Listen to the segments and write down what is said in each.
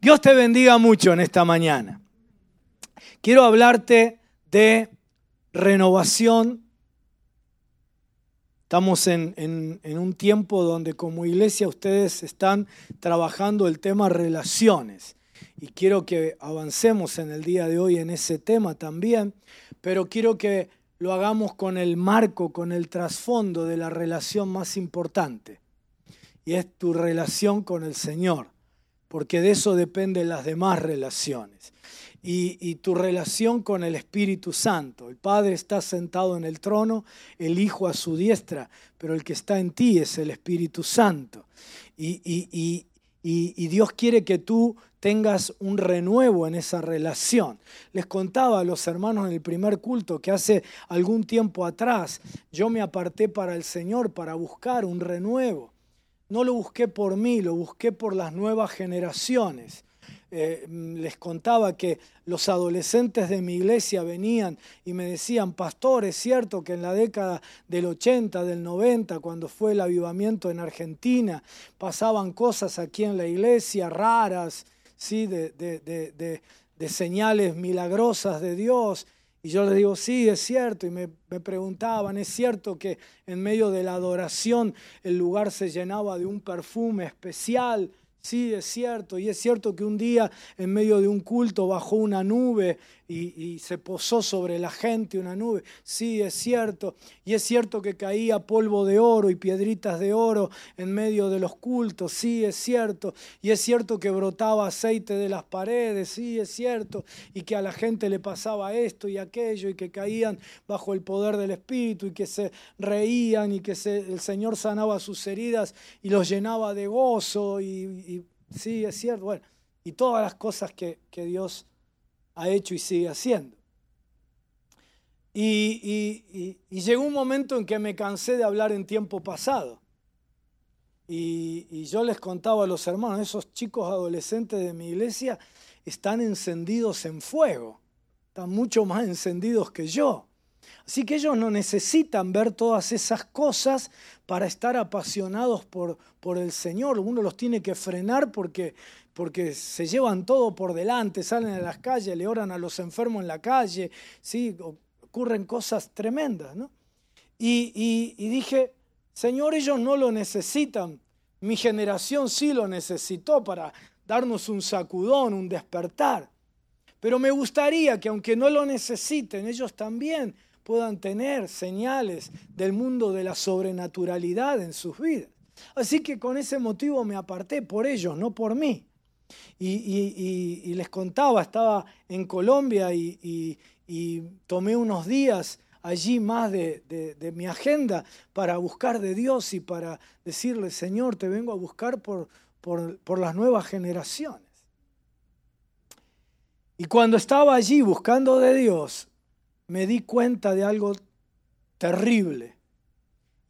Dios te bendiga mucho en esta mañana. Quiero hablarte de renovación. Estamos en, un tiempo donde como iglesia ustedes están trabajando el tema relaciones. Y quiero que avancemos en el día de hoy en ese tema también, pero quiero que lo hagamos con el marco, con el trasfondo de la relación más importante. Y es tu relación con el Señor porque de eso dependen las demás relaciones. Y, tu relación con el Espíritu Santo. El Padre está sentado en el trono, el Hijo a su diestra, pero el que está en ti es el Espíritu Santo. Y, y Dios quiere que tú tengas un renuevo en esa relación. Les contaba a los hermanos en el primer culto que hace algún tiempo atrás yo me aparté para el Señor para buscar un renuevo no lo busqué por mí, lo busqué por las nuevas generaciones. Eh, les contaba que los adolescentes de mi iglesia venían y me decían, pastor, es cierto que en la década del 80, del 90, cuando fue el avivamiento en Argentina, pasaban cosas aquí en la iglesia raras, ¿sí? de señales milagrosas de Dios. Y yo les digo, sí, es cierto. Y me, preguntaban, ¿es cierto que en medio de la adoración el lugar se llenaba de un perfume especial? Sí, es cierto. Y es cierto que un día en medio de un culto bajó una nube y, se posó sobre la gente una nube. Sí, es cierto. Y es cierto que caía polvo de oro y piedritas de oro en medio de los cultos. Sí, es cierto. Y es cierto que brotaba aceite de las paredes. Sí, es cierto. Y que a la gente le pasaba esto y aquello y que caían bajo el poder del Espíritu y que se reían y que el Señor sanaba sus heridas y los llenaba de gozo. Y, sí, es cierto. Bueno, y todas las cosas que, que Dios ha hecho y sigue haciendo. Y, llegó un momento en que me cansé de hablar en tiempo pasado. Y, yo les contaba a los hermanos, esos chicos adolescentes de mi iglesia están encendidos en fuego, están mucho más encendidos que yo. Así que ellos no necesitan ver todas esas cosas para estar apasionados por, por el Señor. Uno los tiene que frenar porque porque se llevan todo por delante, salen a las calles, le oran a los enfermos en la calle, ¿sí? ocurren cosas tremendas. ¿no? Y, y dije, Señor, ellos no lo necesitan, mi generación sí lo necesitó para darnos un sacudón, un despertar. Pero me gustaría que aunque no lo necesiten, ellos también puedan tener señales del mundo de la sobrenaturalidad en sus vidas. Así que con ese motivo me aparté por ellos, no por mí. Y, les contaba, estaba en Colombia y, tomé unos días allí más de, mi agenda para buscar de Dios y para decirle, Señor, te vengo a buscar por, las nuevas generaciones. Y cuando estaba allí buscando de Dios, me di cuenta de algo terrible.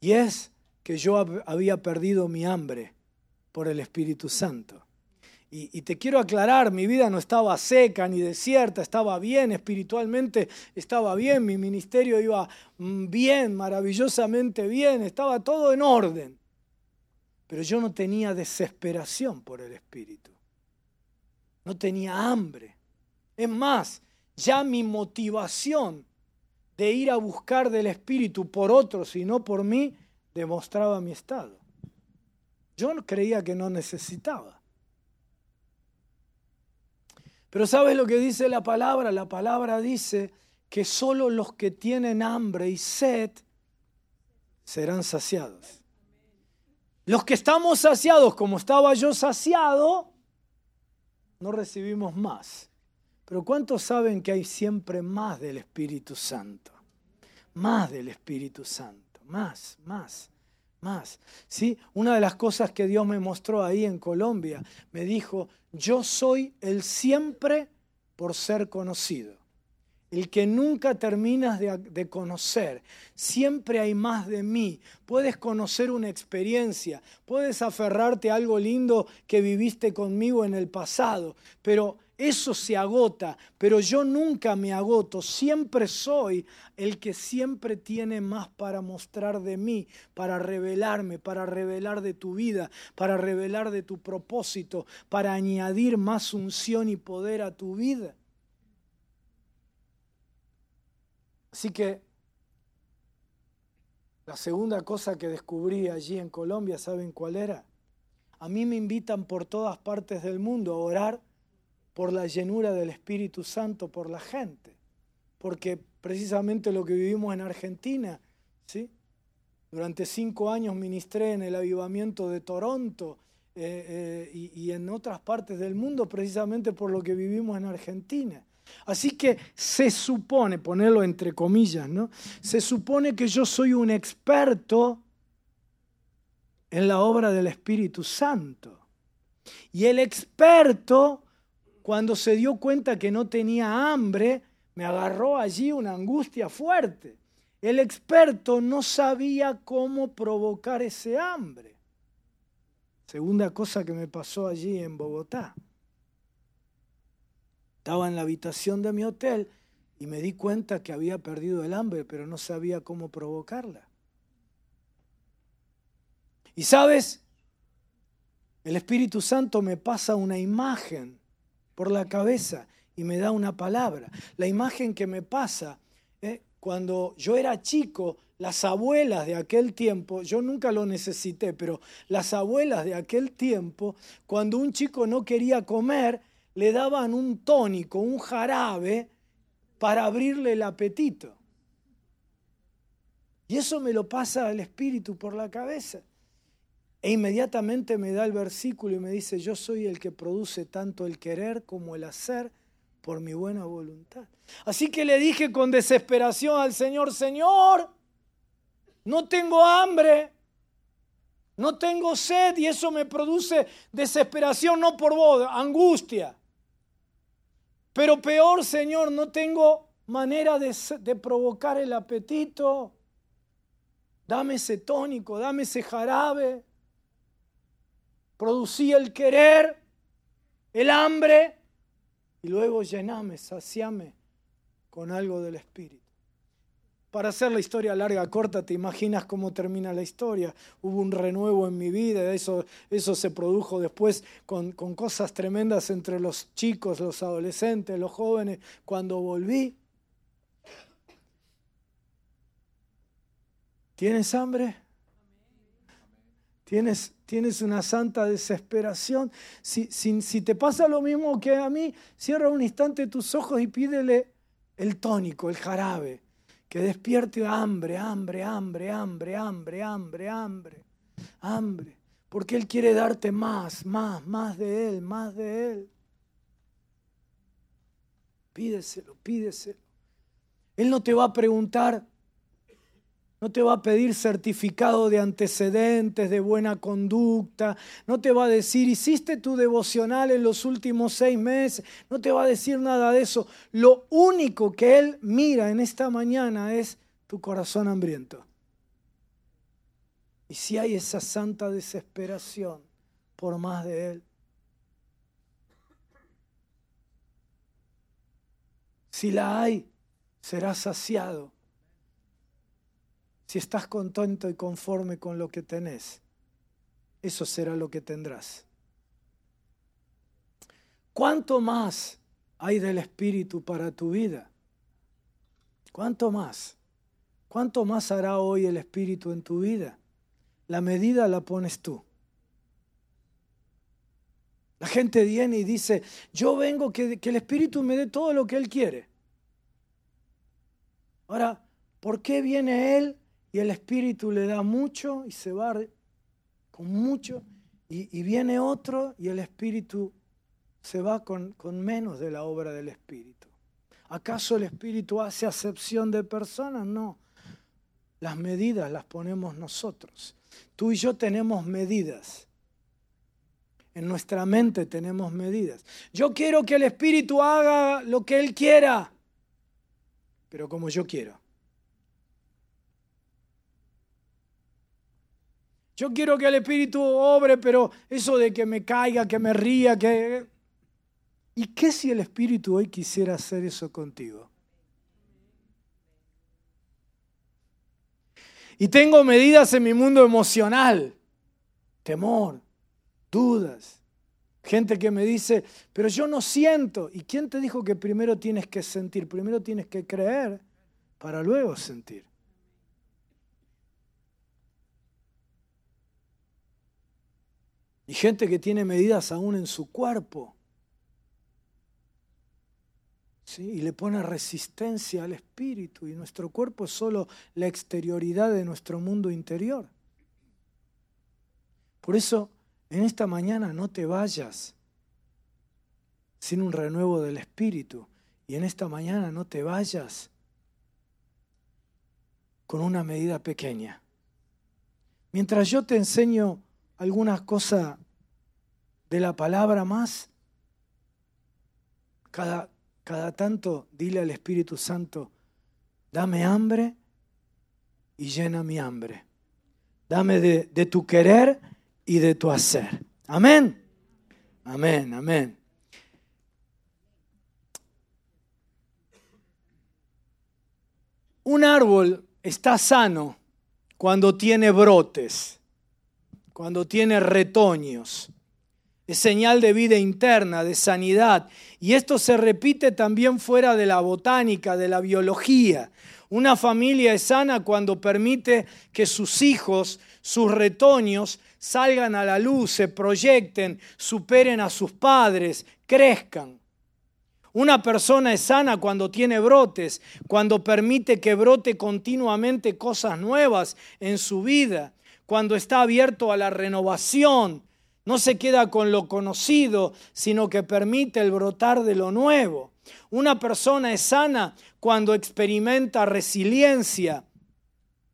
Y es que yo había perdido mi hambre por el Espíritu Santo. Y, te quiero aclarar, mi vida no estaba seca ni desierta, estaba bien espiritualmente, estaba bien, mi ministerio iba mm, bien, maravillosamente bien, estaba todo en orden. Pero yo no tenía desesperación por el Espíritu, no tenía hambre. Es más, ya mi motivación de ir a buscar del Espíritu por otros y no por mí demostraba mi estado. Yo creía que no necesitaba. Pero ¿sabes lo que dice la palabra? La palabra dice que solo los que tienen hambre y sed serán saciados. Los que estamos saciados, como estaba yo saciado, no recibimos más. Pero ¿cuántos saben que hay siempre más del Espíritu Santo? Más del Espíritu Santo, más, más más. ¿sí? Una de las cosas que Dios me mostró ahí en Colombia, me dijo, yo soy el siempre por ser conocido. el que nunca terminas de, conocer. Siempre hay más de mí. Puedes conocer una experiencia, puedes aferrarte a algo lindo que viviste conmigo en el pasado, pero eso se agota, pero yo nunca me agoto, siempre soy el que siempre tiene más para mostrar de mí, para revelarme, para revelar de tu vida, para revelar de tu propósito, para añadir más unción y poder a tu vida. Así que la segunda cosa que descubrí allí en Colombia, ¿saben cuál era? A mí me invitan por todas partes del mundo a orar por la llenura del Espíritu Santo por la gente, porque precisamente lo que vivimos en Argentina, ¿sí? Durante cinco años ministré en el avivamiento de Toronto eh, eh, y, y en otras partes del mundo precisamente por lo que vivimos en Argentina. Así que se supone, ponerlo entre comillas, ¿no? Se supone que yo soy un experto en la obra del Espíritu Santo. Y el experto cuando se dio cuenta que no tenía hambre, me agarró allí una angustia fuerte. El experto no sabía cómo provocar ese hambre. Segunda cosa que me pasó allí en Bogotá. Estaba en la habitación de mi hotel y me di cuenta que había perdido el hambre, pero no sabía cómo provocarla. Y sabes, el Espíritu Santo me pasa una imagen por la cabeza y me da una palabra. La imagen que me pasa, eh, cuando yo era chico, las abuelas de aquel tiempo, yo nunca lo necesité, pero las abuelas de aquel tiempo, cuando un chico no quería comer, le daban un tónico, un jarabe, para abrirle el apetito. Y eso me lo pasa al espíritu por la cabeza. E inmediatamente me da el versículo y me dice, yo soy el que produce tanto el querer como el hacer por mi buena voluntad. Así que le dije con desesperación al Señor, Señor, no tengo hambre, no tengo sed y eso me produce desesperación, no por vos, angustia. Pero peor, Señor, no tengo manera de, de provocar el apetito. Dame ese tónico, dame ese jarabe producía el querer, el hambre, y luego llename, saciame con algo del Espíritu. Para hacer la historia larga, corta, te imaginas cómo termina la historia. Hubo un renuevo en mi vida, eso, eso se produjo después con, con cosas tremendas entre los chicos, los adolescentes, los jóvenes, cuando volví. ¿Tienes hambre? Tienes, tienes una santa desesperación. Si, si, te pasa lo mismo que a mí, cierra un instante tus ojos y pídele el tónico, el jarabe, que despierte hambre, hambre, hambre, hambre, hambre, hambre, hambre, hambre. Porque Él quiere darte más, más, más de Él, más de Él. Pídeselo, pídeselo. Él no te va a preguntar, no te va a pedir certificado de antecedentes, de buena conducta. No te va a decir, hiciste tu devocional en los últimos seis meses. No te va a decir nada de eso. Lo único que Él mira en esta mañana es tu corazón hambriento. Y si hay esa santa desesperación por más de Él. Si la hay, serás saciado si estás contento y conforme con lo que tenés, eso será lo que tendrás. ¿Cuánto más hay del Espíritu para tu vida? ¿Cuánto más? ¿Cuánto más hará hoy el Espíritu en tu vida? La medida la pones tú. La gente viene y dice, yo vengo que, que el Espíritu me dé todo lo que Él quiere. Ahora, ¿por qué viene Él y el Espíritu le da mucho y se va con mucho, y, viene otro y el Espíritu se va con, con menos de la obra del Espíritu. ¿Acaso el Espíritu hace acepción de personas? No. Las medidas las ponemos nosotros. Tú y yo tenemos medidas. En nuestra mente tenemos medidas. Yo quiero que el Espíritu haga lo que Él quiera. pero como yo quiero. Yo quiero que el Espíritu obre, pero eso de que me caiga, que me ría, que... ¿Y qué si el Espíritu hoy quisiera hacer eso contigo? Y tengo medidas en mi mundo emocional, temor, dudas. Gente que me dice, pero yo no siento. ¿Y quién te dijo que primero tienes que sentir? Primero tienes que creer para luego sentir. Y gente que tiene medidas aún en su cuerpo. ¿Sí? Y le pone resistencia al espíritu. Y nuestro cuerpo es solo la exterioridad de nuestro mundo interior. Por eso, en esta mañana no te vayas sin un renuevo del espíritu. Y en esta mañana no te vayas con una medida pequeña. Mientras yo te enseño algunas cosas de la palabra más, cada, cada tanto dile al Espíritu Santo, dame hambre y llena mi hambre. Dame de, de tu querer y de tu hacer. Amén. Amén, amén. Un árbol está sano cuando tiene brotes cuando tiene retoños. Es señal de vida interna, de sanidad. Y esto se repite también fuera de la botánica, de la biología. Una familia es sana cuando permite que sus hijos, sus retoños, salgan a la luz, se proyecten, superen a sus padres, crezcan. Una persona es sana cuando tiene brotes, cuando permite que brote continuamente cosas nuevas en su vida cuando está abierto a la renovación, no se queda con lo conocido, sino que permite el brotar de lo nuevo. Una persona es sana cuando experimenta resiliencia,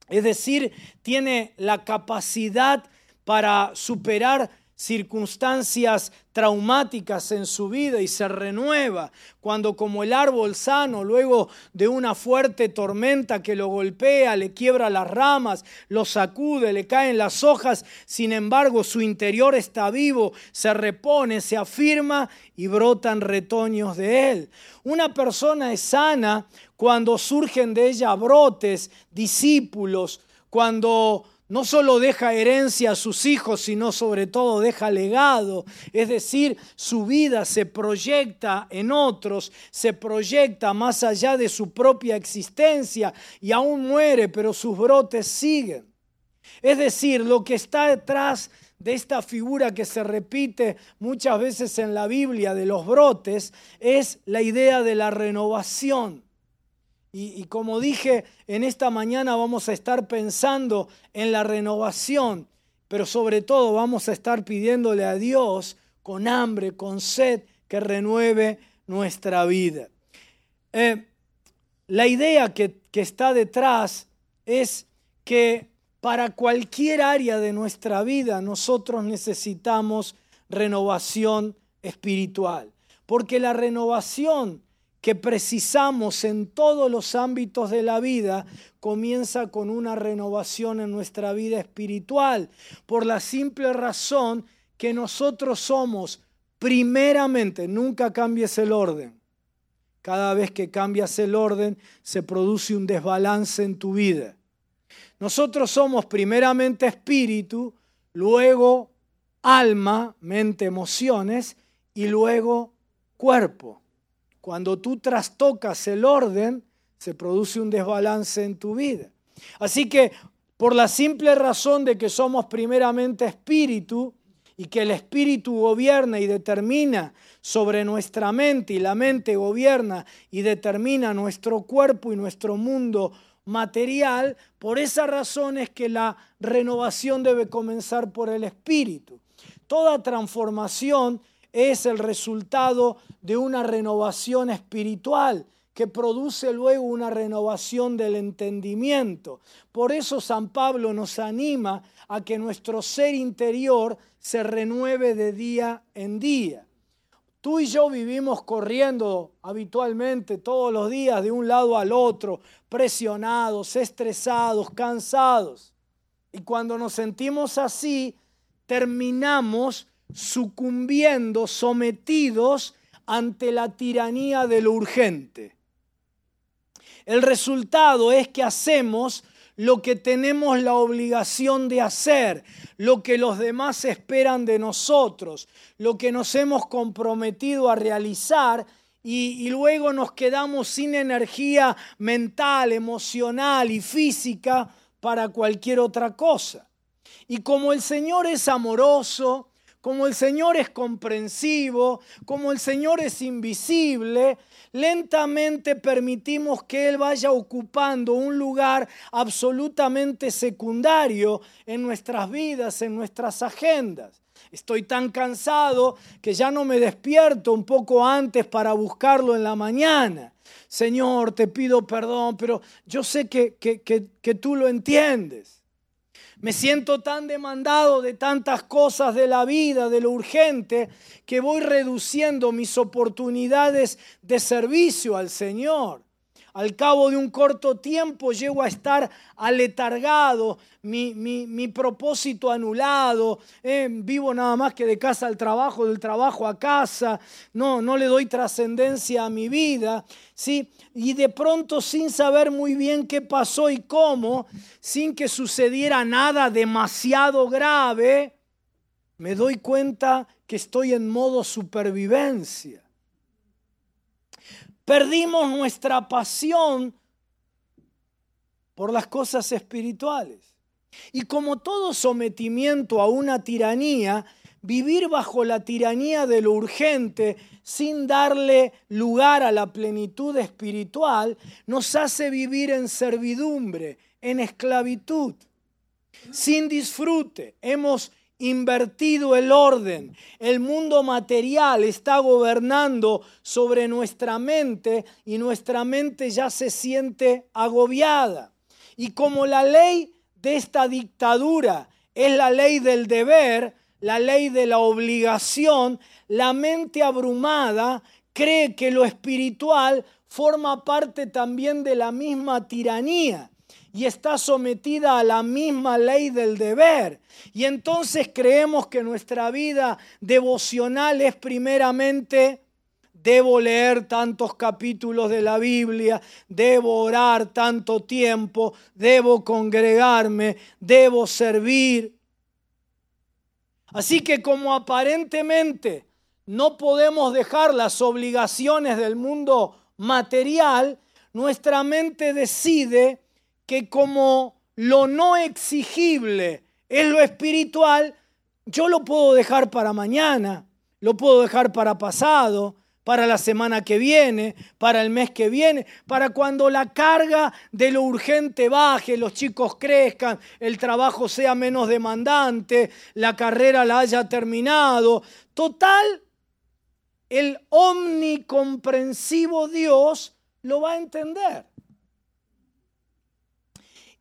es decir, tiene la capacidad para superar circunstancias traumáticas en su vida y se renueva, cuando como el árbol sano, luego de una fuerte tormenta que lo golpea, le quiebra las ramas, lo sacude, le caen las hojas, sin embargo su interior está vivo, se repone, se afirma y brotan retoños de él. Una persona es sana cuando surgen de ella brotes, discípulos, cuando no solo deja herencia a sus hijos, sino sobre todo deja legado. Es decir, su vida se proyecta en otros, se proyecta más allá de su propia existencia y aún muere, pero sus brotes siguen. Es decir, lo que está detrás de esta figura que se repite muchas veces en la Biblia de los brotes es la idea de la renovación. Y, como dije, en esta mañana vamos a estar pensando en la renovación, pero sobre todo vamos a estar pidiéndole a Dios con hambre, con sed, que renueve nuestra vida. Eh, la idea que, que está detrás es que para cualquier área de nuestra vida nosotros necesitamos renovación espiritual, porque la renovación que precisamos en todos los ámbitos de la vida comienza con una renovación en nuestra vida espiritual, por la simple razón que nosotros somos primeramente, nunca cambies el orden. Cada vez que cambias el orden se produce un desbalance en tu vida. Nosotros somos primeramente espíritu, luego alma, mente, emociones y luego cuerpo. Cuando tú trastocas el orden, se produce un desbalance en tu vida. Así que por la simple razón de que somos primeramente espíritu y que el espíritu gobierna y determina sobre nuestra mente y la mente gobierna y determina nuestro cuerpo y nuestro mundo material, por esa razón es que la renovación debe comenzar por el espíritu. Toda transformación es el resultado de una renovación espiritual que produce luego una renovación del entendimiento. Por eso San Pablo nos anima a que nuestro ser interior se renueve de día en día. Tú y yo vivimos corriendo habitualmente todos los días de un lado al otro, presionados, estresados, cansados. Y cuando nos sentimos así, terminamos sucumbiendo, sometidos ante la tiranía de lo urgente. El resultado es que hacemos lo que tenemos la obligación de hacer, lo que los demás esperan de nosotros, lo que nos hemos comprometido a realizar y, luego nos quedamos sin energía mental, emocional y física para cualquier otra cosa. Y como el Señor es amoroso, como el Señor es comprensivo, como el Señor es invisible, lentamente permitimos que Él vaya ocupando un lugar absolutamente secundario en nuestras vidas, en nuestras agendas. Estoy tan cansado que ya no me despierto un poco antes para buscarlo en la mañana. Señor, te pido perdón, pero yo sé que, que, que tú lo entiendes. Me siento tan demandado de tantas cosas de la vida, de lo urgente, que voy reduciendo mis oportunidades de servicio al Señor. Al cabo de un corto tiempo llego a estar aletargado, mi, propósito anulado, eh, vivo nada más que de casa al trabajo, del trabajo a casa, no, no le doy trascendencia a mi vida, ¿sí? Y de pronto sin saber muy bien qué pasó y cómo, sin que sucediera nada demasiado grave, me doy cuenta que estoy en modo supervivencia. Perdimos nuestra pasión por las cosas espirituales. Y como todo sometimiento a una tiranía, vivir bajo la tiranía de lo urgente sin darle lugar a la plenitud espiritual nos hace vivir en servidumbre, en esclavitud, sin disfrute. Hemos invertido el orden. El mundo material está gobernando sobre nuestra mente y nuestra mente ya se siente agobiada. Y como la ley de esta dictadura es la ley del deber, la ley de la obligación, la mente abrumada cree que lo espiritual forma parte también de la misma tiranía y está sometida a la misma ley del deber. Y entonces creemos que nuestra vida devocional es primeramente debo leer tantos capítulos de la Biblia, debo orar tanto tiempo, debo congregarme, debo servir. Así que como aparentemente no podemos dejar las obligaciones del mundo material, nuestra mente decide que como lo no exigible es lo espiritual, yo lo puedo dejar para mañana, lo puedo dejar para pasado, para la semana que viene, para el mes que viene, para cuando la carga de lo urgente baje, los chicos crezcan, el trabajo sea menos demandante, la carrera la haya terminado. Total, el omnicomprensivo Dios lo va a entender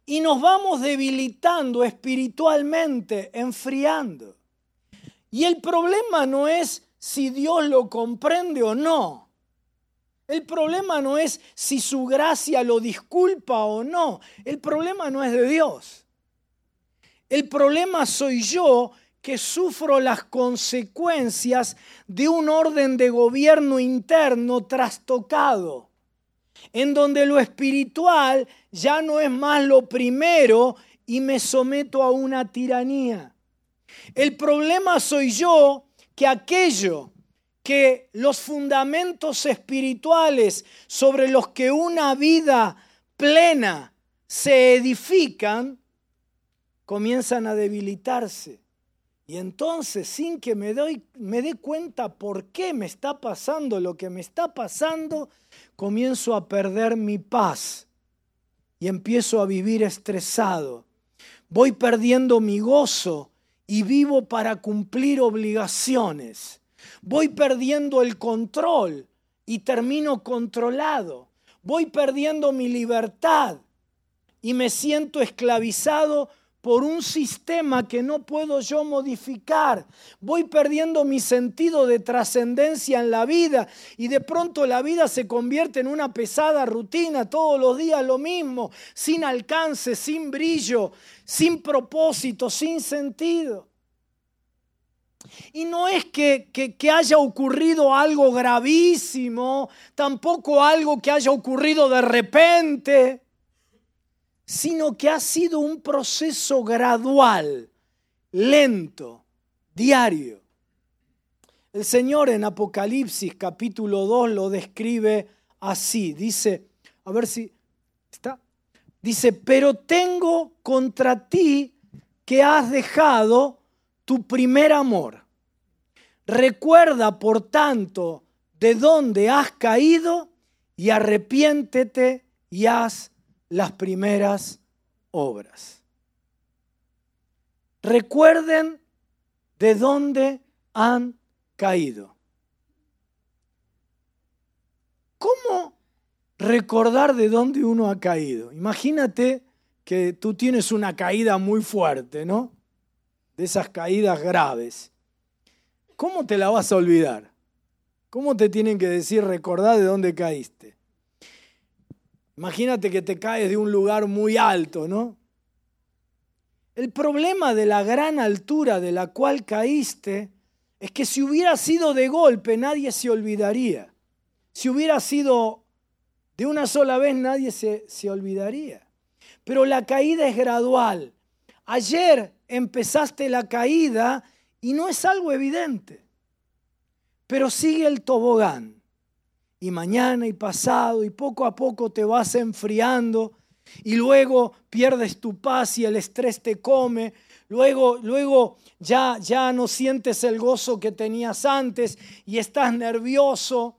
y nos vamos debilitando espiritualmente, enfriando. Y el problema no es si Dios lo comprende o no. El problema no es si su gracia lo disculpa o no. El problema no es de Dios. El problema soy yo que sufro las consecuencias de un orden de gobierno interno trastocado en donde lo espiritual ya no es más lo primero y me someto a una tiranía. El problema soy yo que aquello que los fundamentos espirituales sobre los que una vida plena se edifican, comienzan a debilitarse. Y entonces, sin que me, me dé cuenta por qué me está pasando lo que me está pasando, comienzo a perder mi paz y empiezo a vivir estresado. Voy perdiendo mi gozo y vivo para cumplir obligaciones. Voy perdiendo el control y termino controlado. Voy perdiendo mi libertad y me siento esclavizado por un sistema que no puedo yo modificar. Voy perdiendo mi sentido de trascendencia en la vida y de pronto la vida se convierte en una pesada rutina, todos los días lo mismo, sin alcance, sin brillo, sin propósito, sin sentido. Y no es que, haya ocurrido algo gravísimo, tampoco algo que haya ocurrido de repente, sino que ha sido un proceso gradual, lento, diario. El Señor en Apocalipsis capítulo 2 lo describe así. Dice, a ver si está. Dice, pero tengo contra ti que has dejado tu primer amor. Recuerda, por tanto, de dónde has caído y arrepiéntete y haz las primeras obras. Recuerden de dónde han caído. ¿Cómo recordar de dónde uno ha caído? Imagínate que tú tienes una caída muy fuerte, ¿no? de esas caídas graves, ¿cómo te la vas a olvidar? ¿Cómo te tienen que decir recordar de dónde caíste? Imagínate que te caes de un lugar muy alto, ¿no? El problema de la gran altura de la cual caíste es que si hubiera sido de golpe nadie se olvidaría. Si hubiera sido de una sola vez nadie se, se olvidaría. Pero la caída es gradual. Ayer empezaste la caída y no es algo evidente, pero sigue el tobogán. Y mañana y pasado y poco a poco te vas enfriando y luego pierdes tu paz y el estrés te come. Luego, luego ya, ya no sientes el gozo que tenías antes y estás nervioso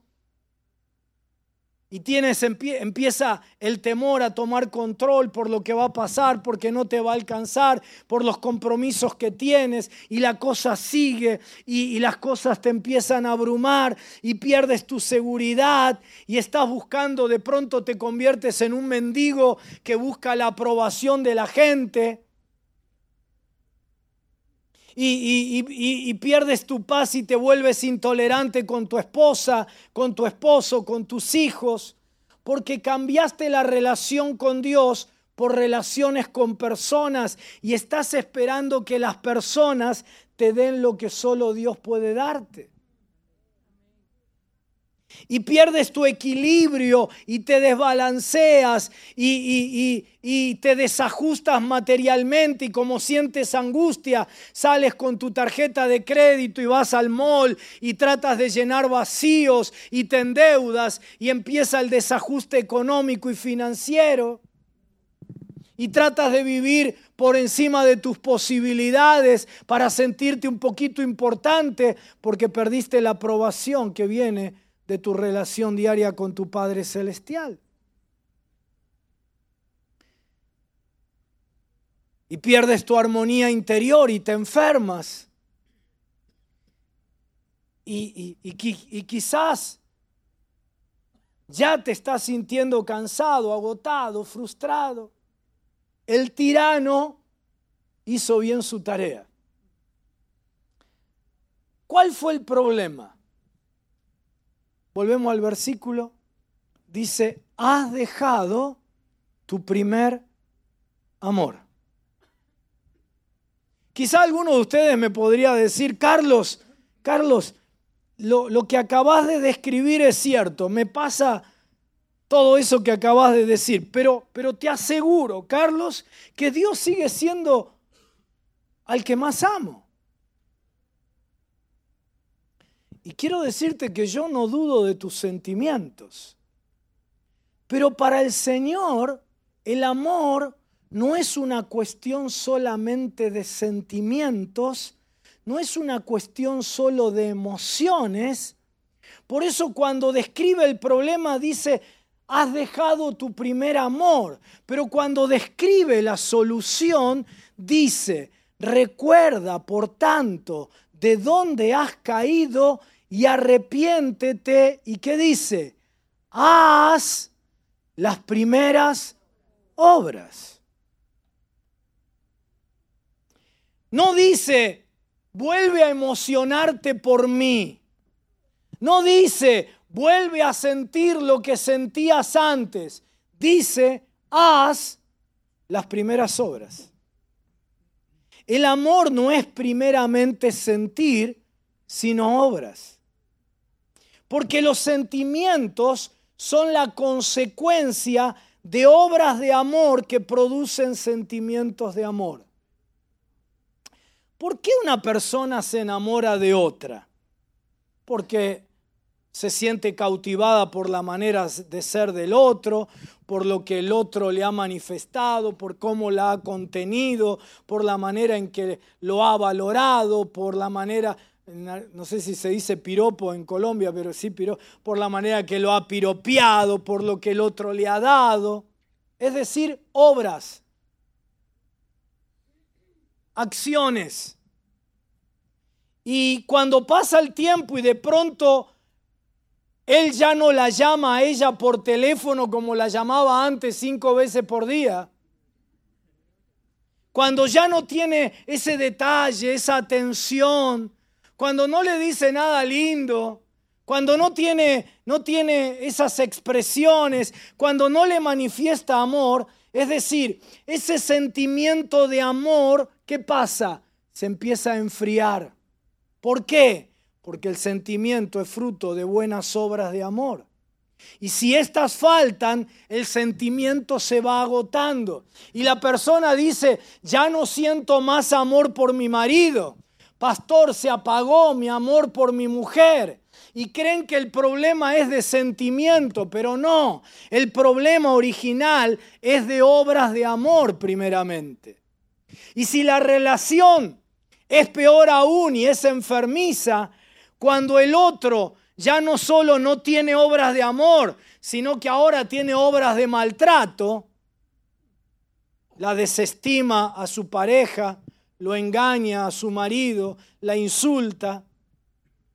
y tienes, empieza el temor a tomar control por lo que va a pasar, porque no te va a alcanzar, por los compromisos que tienes, y la cosa sigue, y, y las cosas te empiezan a abrumar, y pierdes tu seguridad, y estás buscando, de pronto te conviertes en un mendigo que busca la aprobación de la gente y, pierdes tu paz y te vuelves intolerante con tu esposa, con tu esposo, con tus hijos, porque cambiaste la relación con Dios por relaciones con personas y estás esperando que las personas te den lo que solo Dios puede darte y pierdes tu equilibrio y te desbalanceas y, te desajustas materialmente y como sientes angustia, sales con tu tarjeta de crédito y vas al mall y tratas de llenar vacíos y te endeudas y empieza el desajuste económico y financiero. Y tratas de vivir por encima de tus posibilidades para sentirte un poquito importante porque perdiste la aprobación que viene de tu relación diaria con tu Padre Celestial. Y pierdes tu armonía interior y te enfermas. Y, y, quizás ya te estás sintiendo cansado, agotado, frustrado. El tirano hizo bien su tarea. ¿Cuál fue el problema? Volvemos al versículo, dice, has dejado tu primer amor. Quizá alguno de ustedes me podría decir, Carlos, Carlos, lo, que acabas de describir es cierto, me pasa todo eso que acabas de decir, pero, pero te aseguro, Carlos, que Dios sigue siendo al que más amo. Y quiero decirte que yo no dudo de tus sentimientos. Pero para el Señor, el amor no es una cuestión solamente de sentimientos, no es una cuestión solo de emociones. Por eso cuando describe el problema dice, has dejado tu primer amor. Pero cuando describe la solución, dice, recuerda, por tanto, de dónde has caído y arrepiéntete. ¿Y qué dice? Haz las primeras obras. No dice, vuelve a emocionarte por mí. No dice, vuelve a sentir lo que sentías antes. Dice, haz las primeras obras. El amor no es primeramente sentir, sino obras. Porque los sentimientos son la consecuencia de obras de amor que producen sentimientos de amor. ¿Por qué una persona se enamora de otra? Porque se siente cautivada por la manera de ser del otro, por lo que el otro le ha manifestado, por cómo la ha contenido, por la manera en que lo ha valorado, por la manera, no sé si se dice piropo en Colombia, pero sí piropo, por la manera que lo ha piropeado, por lo que el otro le ha dado. Es decir, obras, acciones. Y cuando pasa el tiempo y de pronto él ya no la llama a ella por teléfono como la llamaba antes cinco veces por día. Cuando ya no tiene ese detalle, esa atención, cuando no le dice nada lindo, cuando no tiene, no tiene esas expresiones, cuando no le manifiesta amor, es decir, ese sentimiento de amor, ¿qué pasa? Se empieza a enfriar. ¿Por qué? porque el sentimiento es fruto de buenas obras de amor. Y si estas faltan, el sentimiento se va agotando. Y la persona dice, ya no siento más amor por mi marido. Pastor, se apagó mi amor por mi mujer. Y creen que el problema es de sentimiento, pero no. El problema original es de obras de amor primeramente. Y si la relación es peor aún y es enfermiza, cuando el otro ya no solo no tiene obras de amor, sino que ahora tiene obras de maltrato, la desestima a su pareja, lo engaña a su marido, la insulta,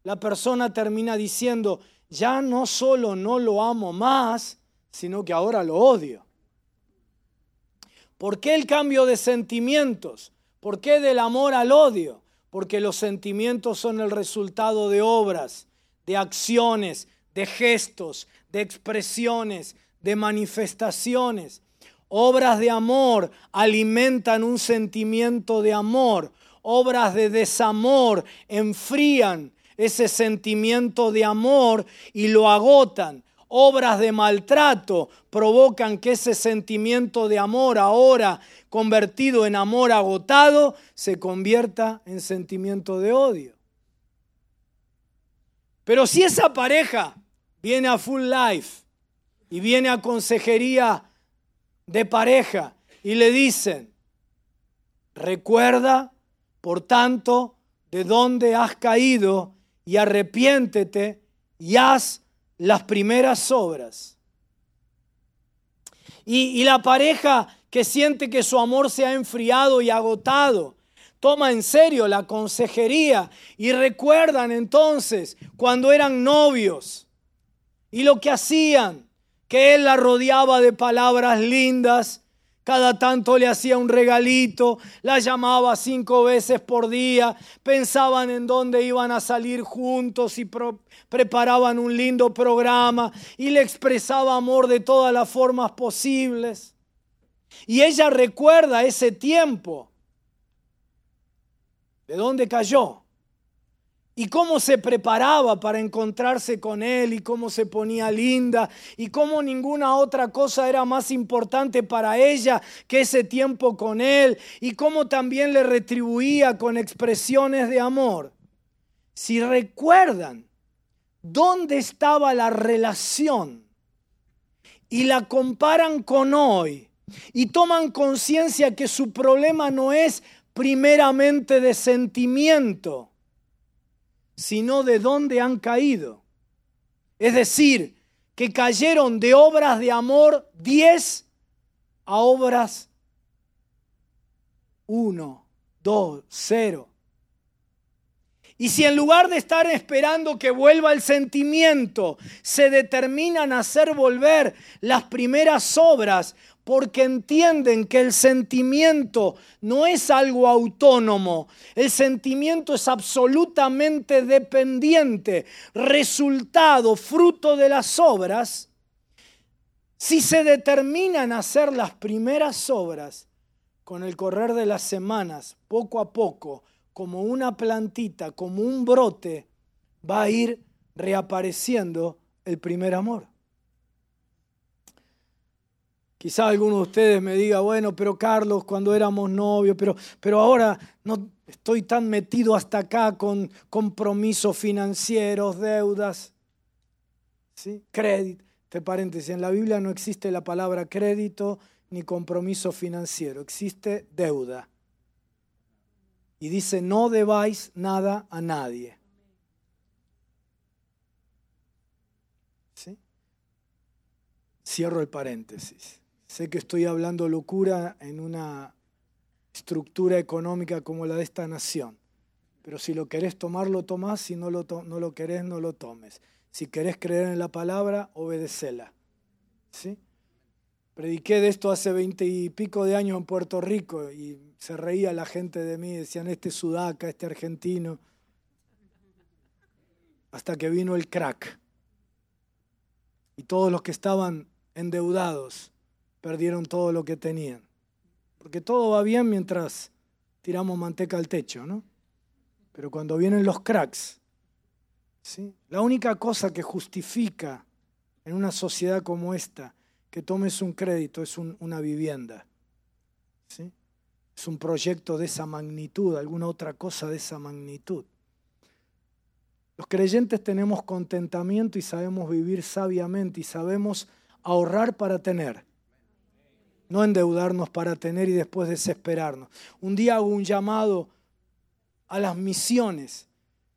la persona termina diciendo, ya no solo no lo amo más, sino que ahora lo odio. ¿Por qué el cambio de sentimientos? ¿Por qué del amor al odio? porque los sentimientos son el resultado de obras, de acciones, de gestos, de expresiones, de manifestaciones. Obras de amor alimentan un sentimiento de amor. Obras de desamor enfrían ese sentimiento de amor y lo agotan. Obras de maltrato provocan que ese sentimiento de amor ahora convertido en amor agotado, se convierta en sentimiento de odio. Pero si esa pareja viene a Full Life y viene a consejería de pareja y le dicen, recuerda, por tanto, de dónde has caído y arrepiéntete y haz las primeras obras. Y, y la pareja que siente que su amor se ha enfriado y agotado. Toma en serio la consejería y recuerdan entonces cuando eran novios y lo que hacían, que él la rodeaba de palabras lindas, cada tanto le hacía un regalito, la llamaba cinco veces por día, pensaban en dónde iban a salir juntos y preparaban un lindo programa y le expresaba amor de todas las formas posibles. Y ella recuerda ese tiempo. ¿De dónde cayó? Y cómo se preparaba para encontrarse con él y cómo se ponía linda y cómo ninguna otra cosa era más importante para ella que ese tiempo con él y cómo también le retribuía con expresiones de amor. Si recuerdan dónde estaba la relación y la comparan con hoy, y toman conciencia que su problema no es primeramente de sentimiento, sino de dónde han caído. Es decir, que cayeron de obras de amor 10 a obras 1, 2, 0. Y si en lugar de estar esperando que vuelva el sentimiento, se determinan a hacer volver las primeras obras, porque entienden que el sentimiento no es algo autónomo, el sentimiento es absolutamente dependiente, resultado, fruto de las obras, si se determinan a hacer las primeras obras, con el correr de las semanas, poco a poco, como una plantita, como un brote, va a ir reapareciendo el primer amor. Quizá alguno de ustedes me diga, bueno, pero Carlos, cuando éramos novios, pero, pero ahora no estoy tan metido hasta acá con compromisos financieros, deudas, ¿sí? crédito. Entre paréntesis, en la Biblia no existe la palabra crédito ni compromiso financiero, existe deuda. Y dice, no debáis nada a nadie. ¿Sí? Cierro el paréntesis. Sé que estoy hablando locura en una estructura económica como la de esta nación. Pero si lo querés tomar, lo tomás. Si no lo, no lo querés, no lo tomes. Si querés creer en la palabra, obedecela. ¿Sí? Prediqué de esto hace veinte y pico de años en Puerto Rico y se reía la gente de mí. Decían, este sudaca, este argentino. Hasta que vino el crack. Y todos los que estaban endeudados perdieron todo lo que tenían. Porque todo va bien mientras tiramos manteca al techo, ¿no? Pero cuando vienen los cracks, ¿sí? la única cosa que justifica en una sociedad como esta que tomes un crédito es una vivienda. ¿sí? Es un proyecto de esa magnitud, alguna otra cosa de esa magnitud. Los creyentes tenemos contentamiento y sabemos vivir sabiamente y sabemos ahorrar para tener no endeudarnos para tener y después desesperarnos. Un día hago un llamado a las misiones,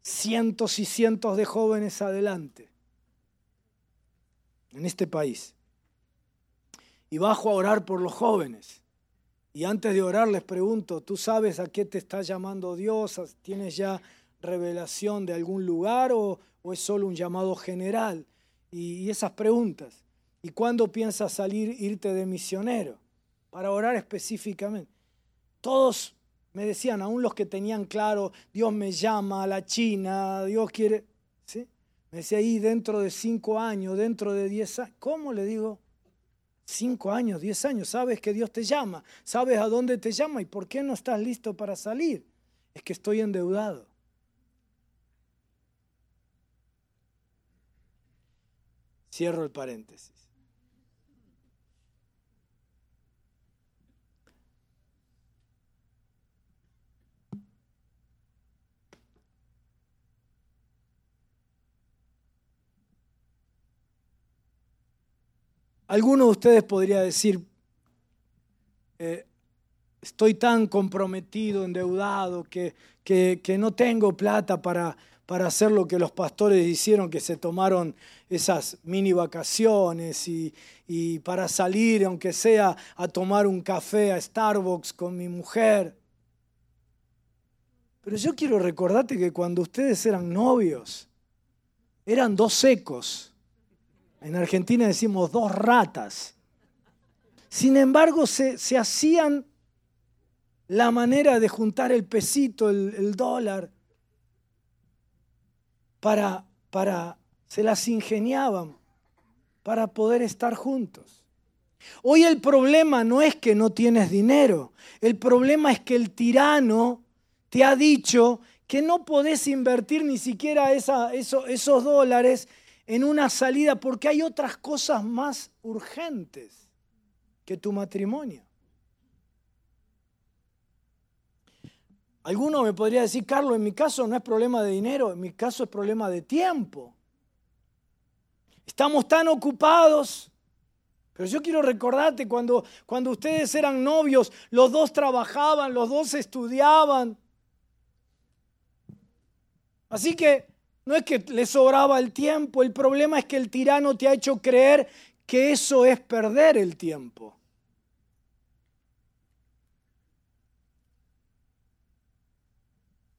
cientos y cientos de jóvenes adelante, en este país. Y bajo a orar por los jóvenes. Y antes de orar les pregunto, ¿tú sabes a qué te está llamando Dios? ¿Tienes ya revelación de algún lugar o, es solo un llamado general? Y, y esas preguntas. ¿Y cuándo piensas salir, irte de misionero? Para orar específicamente. Todos me decían, aún los que tenían claro, Dios me llama a la China, Dios quiere... ¿Sí? Me decía ahí dentro de cinco años, dentro de diez años. ¿Cómo le digo? Cinco años, diez años, sabes que Dios te llama, sabes a dónde te llama y por qué no estás listo para salir. Es que estoy endeudado. Cierro el paréntesis. Alguno de ustedes podría decir, eh, estoy tan comprometido, endeudado, que, que, no tengo plata para, para hacer lo que los pastores hicieron, que se tomaron esas mini vacaciones y, y, para salir, aunque sea a tomar un café a Starbucks con mi mujer. Pero yo quiero recordarte que cuando ustedes eran novios, eran dos secos en Argentina decimos dos ratas. Sin embargo, se, hacían la manera de juntar el pesito, el, dólar, para, para, se las ingeniaban para poder estar juntos. Hoy el problema no es que no tienes dinero, el problema es que el tirano te ha dicho que no podés invertir ni siquiera esos dólares en una salida porque hay otras cosas más urgentes que tu matrimonio. Alguno me podría decir, Carlos, en mi caso no es problema de dinero, en mi caso es problema de tiempo. Estamos tan ocupados. Pero yo quiero recordarte cuando, cuando ustedes eran novios, los dos trabajaban, los dos estudiaban. Así que no es que le sobraba el tiempo, el problema es que el tirano te ha hecho creer que eso es perder el tiempo.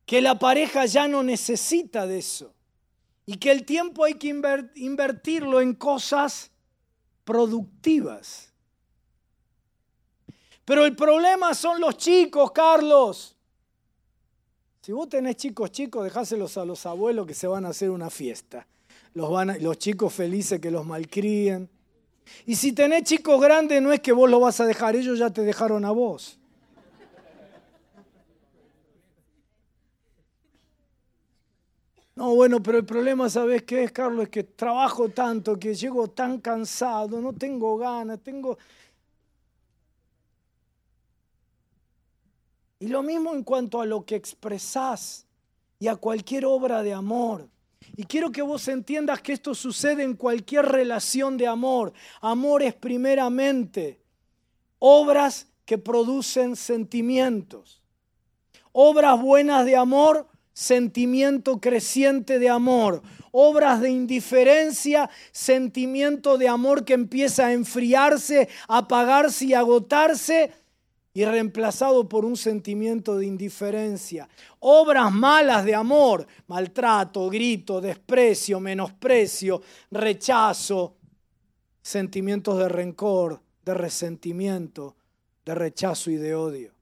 que la pareja ya no necesita de eso y que el tiempo hay que invertirlo en cosas productivas. Pero el problema son los chicos, Carlos. Si vos tenés chicos chicos, dejáselos a los abuelos que se van a hacer una fiesta. Los, van los chicos felices que los malcríen. Y si tenés chicos grandes, no es que vos lo vas a dejar, ellos ya te dejaron a vos. No, bueno, pero el problema, ¿sabes qué es, Carlos? Es que trabajo tanto, que llego tan cansado, no tengo ganas, tengo... Y lo mismo en cuanto a lo que expresás y a cualquier obra de amor. Y quiero que vos entiendas que esto sucede en cualquier relación de amor. Amor es primeramente obras que producen sentimientos. Obras buenas de amor sentimiento creciente de amor. Obras de indiferencia, sentimiento de amor que empieza a enfriarse, apagarse y agotarse y reemplazado por un sentimiento de indiferencia. Obras malas de amor, maltrato, grito, desprecio, menosprecio, rechazo, sentimientos de rencor, de resentimiento, de rechazo y de odio.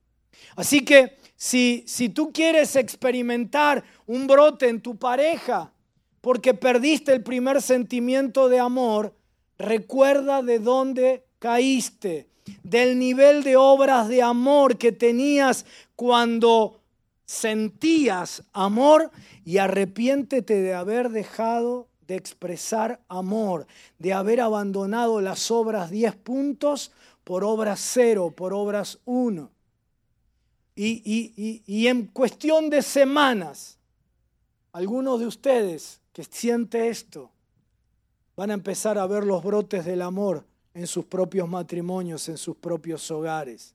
Así que si, si tú quieres experimentar un brote en tu pareja porque perdiste el primer sentimiento de amor, recuerda de dónde caíste, del nivel de obras de amor que tenías cuando sentías amor y arrepiéntete de haber dejado de expresar amor, de haber abandonado las obras 10 puntos por obras 0, por obras 1. Y, en cuestión de semanas, algunos de ustedes que sienten esto van a empezar a ver los brotes del amor en sus propios matrimonios, en sus propios hogares.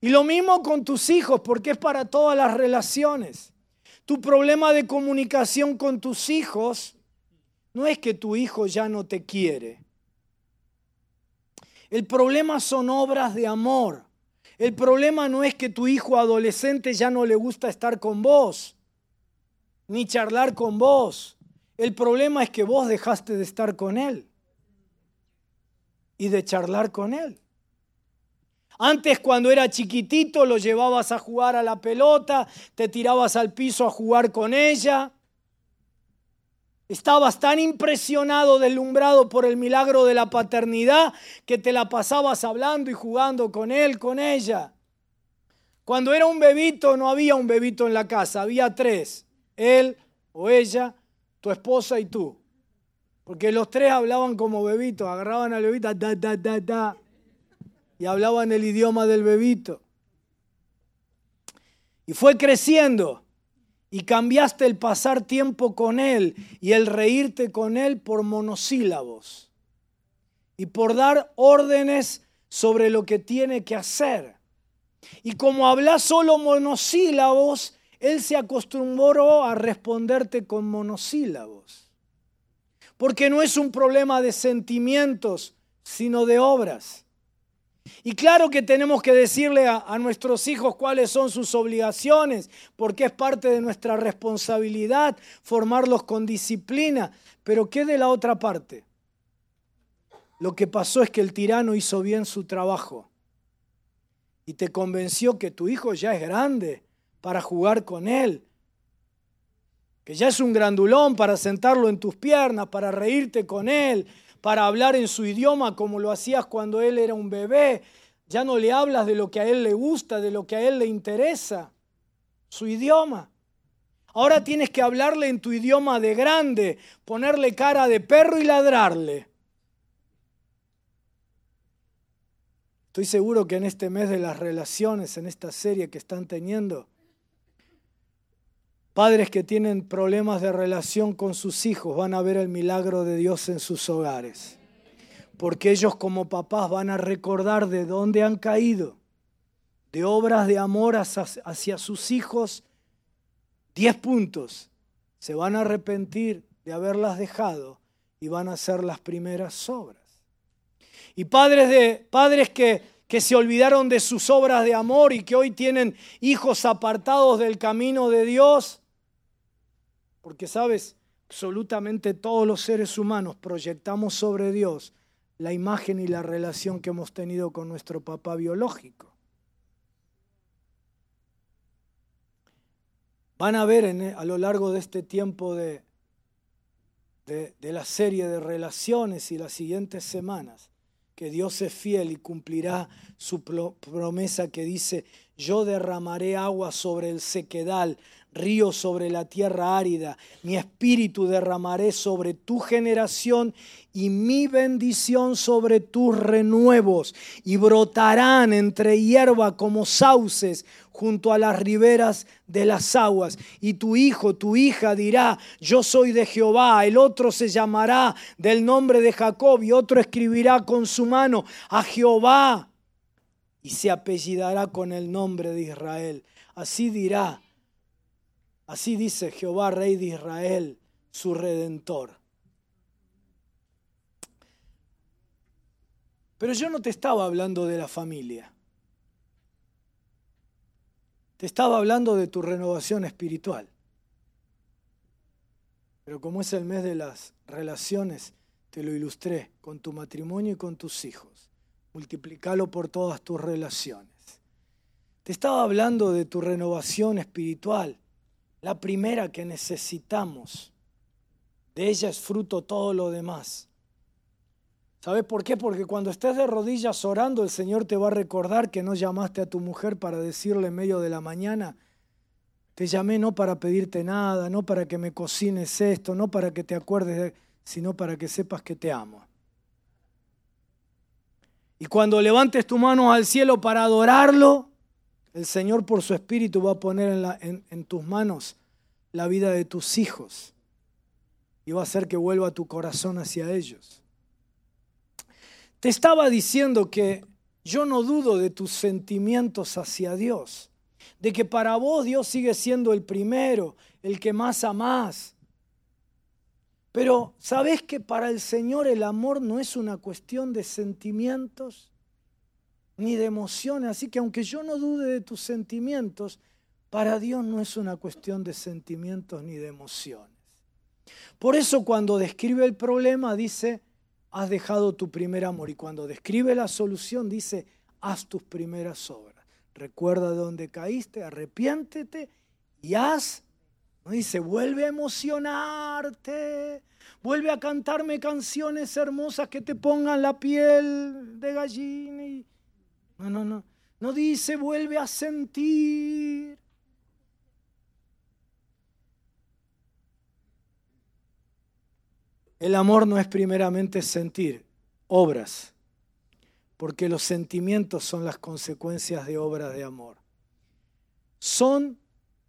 Y lo mismo con tus hijos, porque es para todas las relaciones. Tu problema de comunicación con tus hijos no es que tu hijo ya no te quiere. El problema son obras de amor el problema no es que tu hijo adolescente ya no le gusta estar con vos, ni charlar con vos. El problema es que vos dejaste de estar con él y de charlar con él. Antes cuando era chiquitito lo llevabas a jugar a la pelota, te tirabas al piso a jugar con ella. Estabas tan impresionado, deslumbrado por el milagro de la paternidad que te la pasabas hablando y jugando con él, con ella. Cuando era un bebito no había un bebito en la casa, había tres, él o ella, tu esposa y tú. Porque los tres hablaban como bebitos, agarraban al bebito, da, da, da, da, y hablaban el idioma del bebito. Y fue creciendo y cambiaste el pasar tiempo con Él y el reírte con Él por monosílabos y por dar órdenes sobre lo que tiene que hacer. Y como hablas solo monosílabos, Él se acostumbró a responderte con monosílabos. Porque no es un problema de sentimientos, sino de obras. Y claro que tenemos que decirle a, nuestros hijos cuáles son sus obligaciones, porque es parte de nuestra responsabilidad formarlos con disciplina. Pero ¿qué de la otra parte? Lo que pasó es que el tirano hizo bien su trabajo y te convenció que tu hijo ya es grande para jugar con él, que ya es un grandulón para sentarlo en tus piernas, para reírte con él, para hablar en su idioma como lo hacías cuando él era un bebé. Ya no le hablas de lo que a él le gusta, de lo que a él le interesa, su idioma. Ahora tienes que hablarle en tu idioma de grande, ponerle cara de perro y ladrarle. Estoy seguro que en este mes de las relaciones, en esta serie que están teniendo, Padres que tienen problemas de relación con sus hijos van a ver el milagro de Dios en sus hogares. Porque ellos como papás van a recordar de dónde han caído, de obras de amor hacia, sus hijos. Diez puntos. Se van a arrepentir de haberlas dejado y van a hacer las primeras obras. Y padres, de, padres que, que se olvidaron de sus obras de amor y que hoy tienen hijos apartados del camino de Dios. Porque sabes, absolutamente todos los seres humanos proyectamos sobre Dios la imagen y la relación que hemos tenido con nuestro papá biológico. Van a ver e, a lo largo de este tiempo de, de, de la serie de relaciones y las siguientes semanas que Dios es fiel y cumplirá su promesa que dice, yo derramaré agua sobre el sequedal, río sobre la tierra árida, mi espíritu derramaré sobre tu generación y mi bendición sobre tus renuevos, y brotarán entre hierba como sauces junto a las riberas de las aguas. Y tu hijo, tu hija dirá, yo soy de Jehová, el otro se llamará del nombre de Jacob, y otro escribirá con su mano a Jehová, y se apellidará con el nombre de Israel. Así dirá Así dice Jehová, Rey de Israel, su redentor. Pero yo no te estaba hablando de la familia. Te estaba hablando de tu renovación espiritual. Pero como es el mes de las relaciones, te lo ilustré con tu matrimonio y con tus hijos. Multiplicalo por todas tus relaciones. Te estaba hablando de tu renovación espiritual la primera que necesitamos. De ella es fruto todo lo demás. ¿Sabes por qué? Porque cuando estés de rodillas orando, el Señor te va a recordar que no llamaste a tu mujer para decirle en medio de la mañana, te llamé no para pedirte nada, no para que me cocines esto, no para que te acuerdes, sino para que sepas que te amo. Y cuando levantes tu mano al cielo para adorarlo, el Señor por su Espíritu va a poner en, tus manos la vida de tus hijos y va a hacer que vuelva tu corazón hacia ellos. Te estaba diciendo que yo no dudo de tus sentimientos hacia Dios, de que para vos Dios sigue siendo el primero, el que más amás. Pero ¿sabés que para el Señor el amor no es una cuestión de sentimientos? Ni de emociones. Así que aunque yo no dude de tus sentimientos, para Dios no es una cuestión de sentimientos ni de emociones. Por eso cuando describe el problema dice, has dejado tu primer amor. Y cuando describe la solución dice, haz tus primeras obras. Recuerda de dónde caíste, arrepiéntete y haz. No dice, vuelve a emocionarte, vuelve a cantarme canciones hermosas que te pongan la piel de gallina y no, no, no. No dice vuelve a sentir. El amor no es primeramente sentir, obras, porque los sentimientos son las consecuencias de obras de amor. Son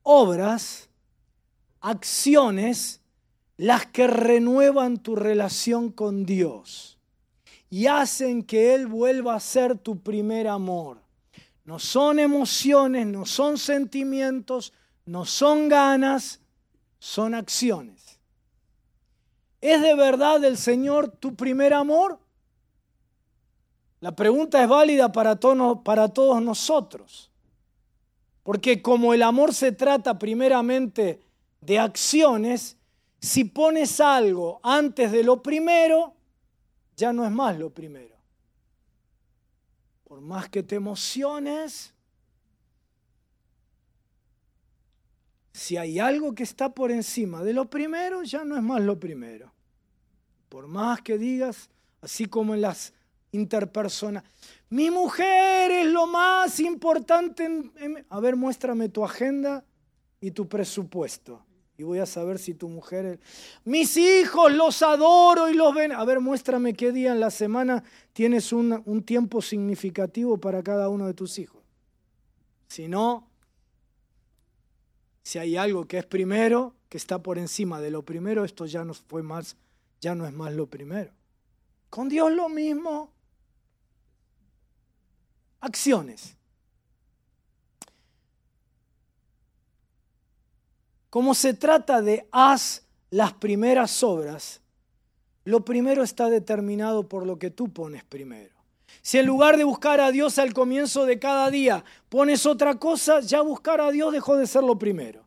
obras, acciones, las que renuevan tu relación con Dios y hacen que Él vuelva a ser tu primer amor. No son emociones, no son sentimientos, no son ganas, son acciones. ¿Es de verdad el Señor tu primer amor? La pregunta es válida para, para todos nosotros. Porque como el amor se trata primeramente de acciones, si pones algo antes de lo primero, ya no es más lo primero. Por más que te emociones, si hay algo que está por encima de lo primero, ya no es más lo primero. Por más que digas, así como en las interpersonas, mi mujer es lo más importante. A ver, muéstrame tu agenda y tu presupuesto. Y voy a saber si tu mujer... Es... Mis hijos los adoro y los ven. A ver, muéstrame qué día en la semana tienes un, un tiempo significativo para cada uno de tus hijos. Si no, si hay algo que es primero, que está por encima de lo primero, esto ya no fue más, ya no es más lo primero. Con Dios lo mismo. Acciones. Como se trata de haz las primeras obras, lo primero está determinado por lo que tú pones primero. Si en lugar de buscar a Dios al comienzo de cada día pones otra cosa, ya buscar a Dios dejó de ser lo primero.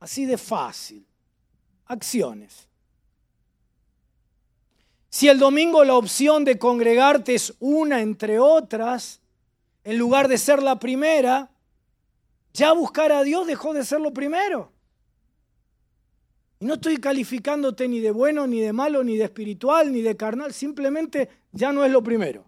Así de fácil. Acciones. Si el domingo la opción de congregarte es una entre otras, en lugar de ser la primera, ya buscar a Dios dejó de ser lo primero. Y no estoy calificándote ni de bueno, ni de malo, ni de espiritual, ni de carnal, simplemente ya no es lo primero.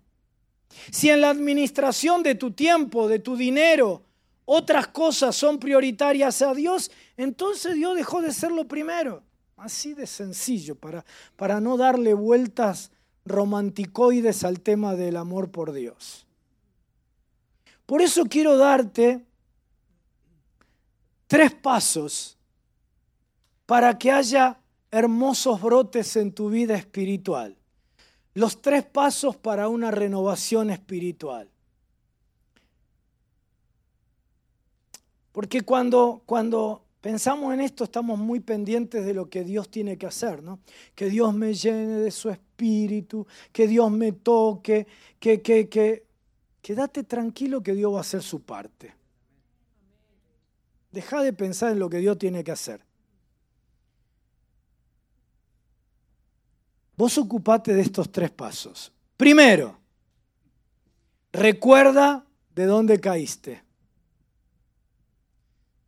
Si en la administración de tu tiempo, de tu dinero, otras cosas son prioritarias a Dios, entonces Dios dejó de ser lo primero. Así de sencillo, para, para no darle vueltas romanticoides al tema del amor por Dios. Por eso quiero darte tres pasos para que haya hermosos brotes en tu vida espiritual. Los tres pasos para una renovación espiritual. Porque cuando, cuando pensamos en esto estamos muy pendientes de lo que Dios tiene que hacer, ¿no? Que Dios me llene de su espíritu, que Dios me toque, que, que, que, quédate tranquilo que Dios va a hacer su parte. Deja de pensar en lo que Dios tiene que hacer. Vos ocupate de estos tres pasos. Primero, recuerda de dónde caíste.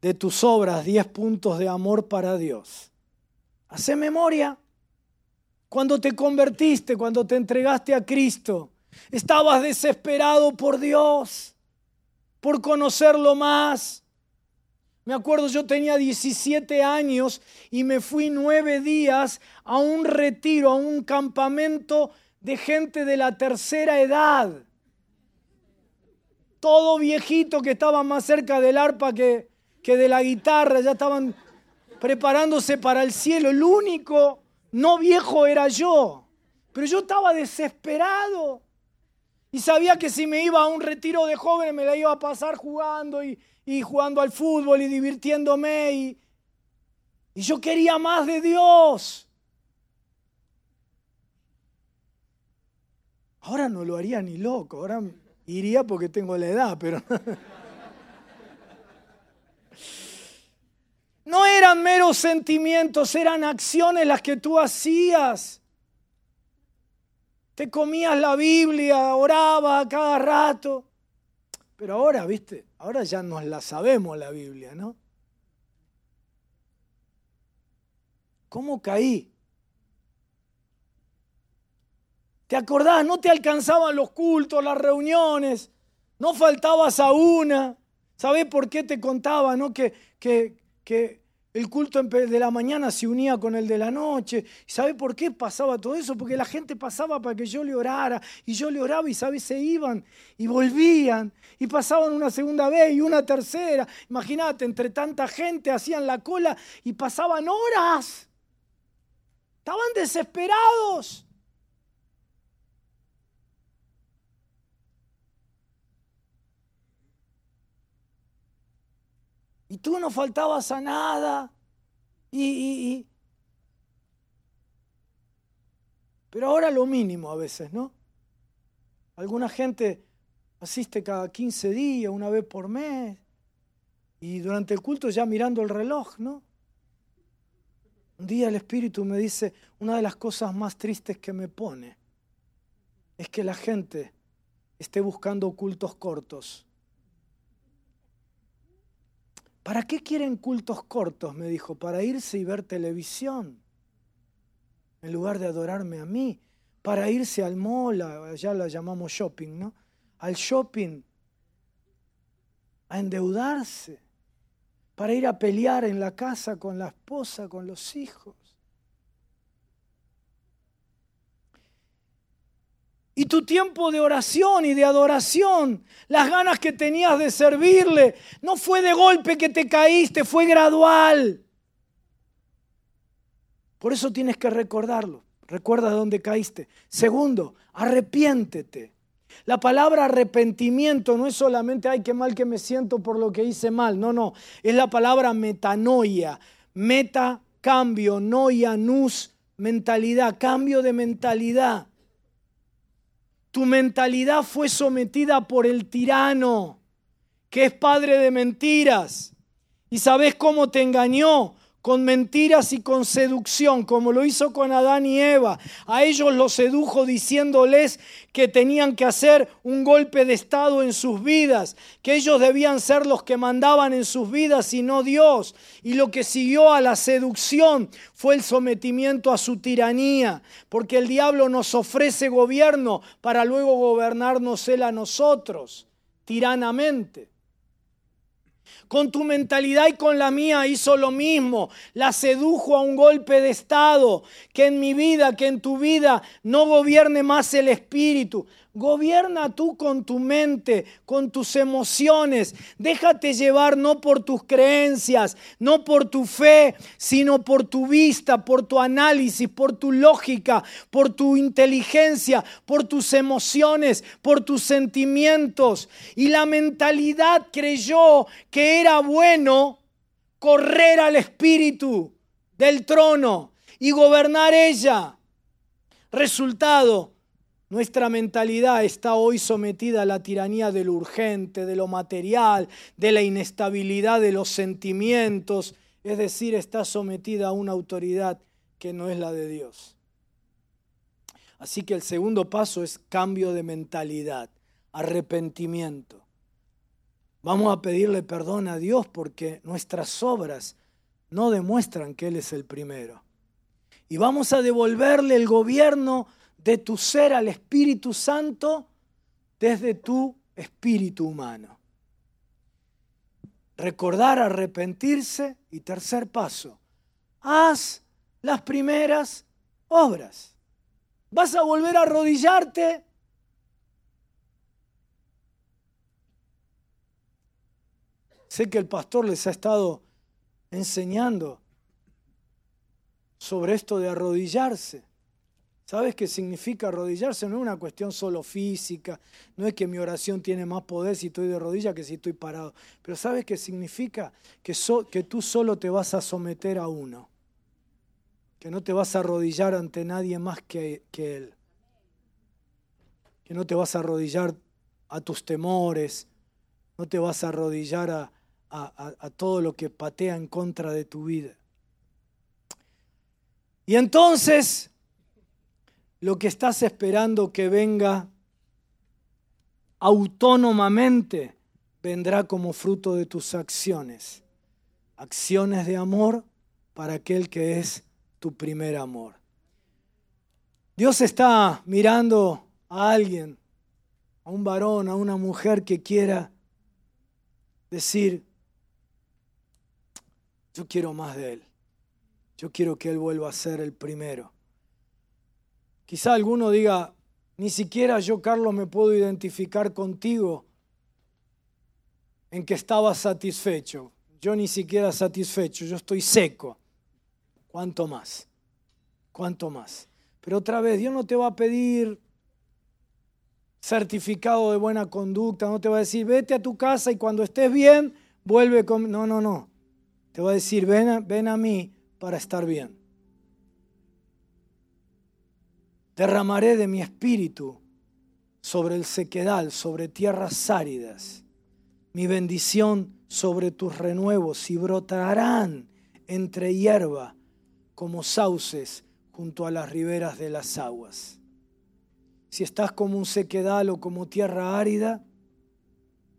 De tus obras, diez puntos de amor para Dios. Hace memoria. Cuando te convertiste, cuando te entregaste a Cristo, estabas desesperado por Dios, por conocerlo más, me acuerdo, yo tenía 17 años y me fui nueve días a un retiro, a un campamento de gente de la tercera edad. Todo viejito que estaba más cerca del arpa que, que de la guitarra, ya estaban preparándose para el cielo. El único no viejo era yo, pero yo estaba desesperado. Y sabía que si me iba a un retiro de jóvenes me la iba a pasar jugando y, y jugando al fútbol y divirtiéndome. Y, y yo quería más de Dios. Ahora no lo haría ni loco, ahora iría porque tengo la edad, pero... No eran meros sentimientos, eran acciones las que tú hacías. Te comías la Biblia, oraba cada rato. Pero ahora, viste, ahora ya nos la sabemos la Biblia, ¿no? ¿Cómo caí? ¿Te acordás? No te alcanzaban los cultos, las reuniones, no faltabas a una. ¿Sabés por qué te contaba, no? Que, que, que el culto de la mañana se unía con el de la noche. ¿Sabe por qué pasaba todo eso? Porque la gente pasaba para que yo le orara. Y yo le oraba y, ¿sabe? Se iban y volvían. Y pasaban una segunda vez y una tercera. Imagínate, entre tanta gente hacían la cola y pasaban horas. Estaban desesperados. Y tú no faltabas a nada. Y, Pero ahora lo mínimo a veces, ¿no? Alguna gente asiste cada 15 días, una vez por mes. Y durante el culto ya mirando el reloj, ¿no? Un día el Espíritu me dice, una de las cosas más tristes que me pone es que la gente esté buscando cultos cortos ¿Para qué quieren cultos cortos? Me dijo, para irse y ver televisión, en lugar de adorarme a mí, para irse al mall, allá la llamamos shopping, ¿no? Al shopping, a endeudarse, para ir a pelear en la casa con la esposa, con los hijos. Y tu tiempo de oración y de adoración, las ganas que tenías de servirle, no fue de golpe que te caíste, fue gradual. Por eso tienes que recordarlo. Recuerda dónde caíste. Segundo, arrepiéntete. La palabra arrepentimiento no es solamente, ay, qué mal que me siento por lo que hice mal. No, no. Es la palabra metanoia. Meta, cambio, noia, nus, mentalidad, cambio de mentalidad. Tu mentalidad fue sometida por el tirano, que es padre de mentiras. ¿Y sabes cómo te engañó? Con mentiras y con seducción, como lo hizo con Adán y Eva. A ellos los sedujo diciéndoles que tenían que hacer un golpe de Estado en sus vidas, que ellos debían ser los que mandaban en sus vidas y no Dios. Y lo que siguió a la seducción fue el sometimiento a su tiranía, porque el diablo nos ofrece gobierno para luego gobernarnos él a nosotros, tiranamente con tu mentalidad y con la mía hizo lo mismo. La sedujo a un golpe de Estado. Que en mi vida, que en tu vida no gobierne más el Espíritu. Gobierna tú con tu mente, con tus emociones. Déjate llevar no por tus creencias, no por tu fe, sino por tu vista, por tu análisis, por tu lógica, por tu inteligencia, por tus emociones, por tus sentimientos. Y la mentalidad creyó que era bueno correr al espíritu del trono y gobernar ella. Resultado, nuestra mentalidad está hoy sometida a la tiranía de lo urgente, de lo material, de la inestabilidad de los sentimientos, es decir, está sometida a una autoridad que no es la de Dios. Así que el segundo paso es cambio de mentalidad, arrepentimiento. Vamos a pedirle perdón a Dios porque nuestras obras no demuestran que Él es el primero. Y vamos a devolverle el gobierno de tu ser al Espíritu Santo desde tu espíritu humano. Recordar, arrepentirse y tercer paso, haz las primeras obras. ¿Vas a volver a arrodillarte? Sé que el pastor les ha estado enseñando sobre esto de arrodillarse. ¿Sabes qué significa arrodillarse? No es una cuestión solo física, no es que mi oración tiene más poder si estoy de rodillas que si estoy parado. Pero ¿sabes qué significa? Que, tú solo te vas a someter a uno, que no te vas a arrodillar ante nadie más que, Él, que no te vas a arrodillar a tus temores, no te vas a arrodillar a todo lo que patea en contra de tu vida. Y entonces lo que estás esperando que venga autónomamente vendrá como fruto de tus acciones. Acciones de amor para aquel que es tu primer amor. Dios está mirando a alguien, a un varón, a una mujer que quiera decir, yo quiero más de Él. Yo quiero que Él vuelva a ser el primero. Quizá alguno diga, ni siquiera yo, Carlos, me puedo identificar contigo en que estaba satisfecho. Yo ni siquiera satisfecho, yo estoy seco. ¿Cuánto más? ¿Cuánto más? Pero otra vez, Dios no te va a pedir certificado de buena conducta, no te va a decir, vete a tu casa y cuando estés bien, vuelve con... No, no, no. Te va a decir, ven ven a mí para estar bien. Derramaré de mi espíritu sobre el sequedal, sobre tierras áridas, mi bendición sobre tus renuevos y brotarán entre hierba como sauces junto a las riberas de las aguas. Si estás como un sequedal o como tierra árida,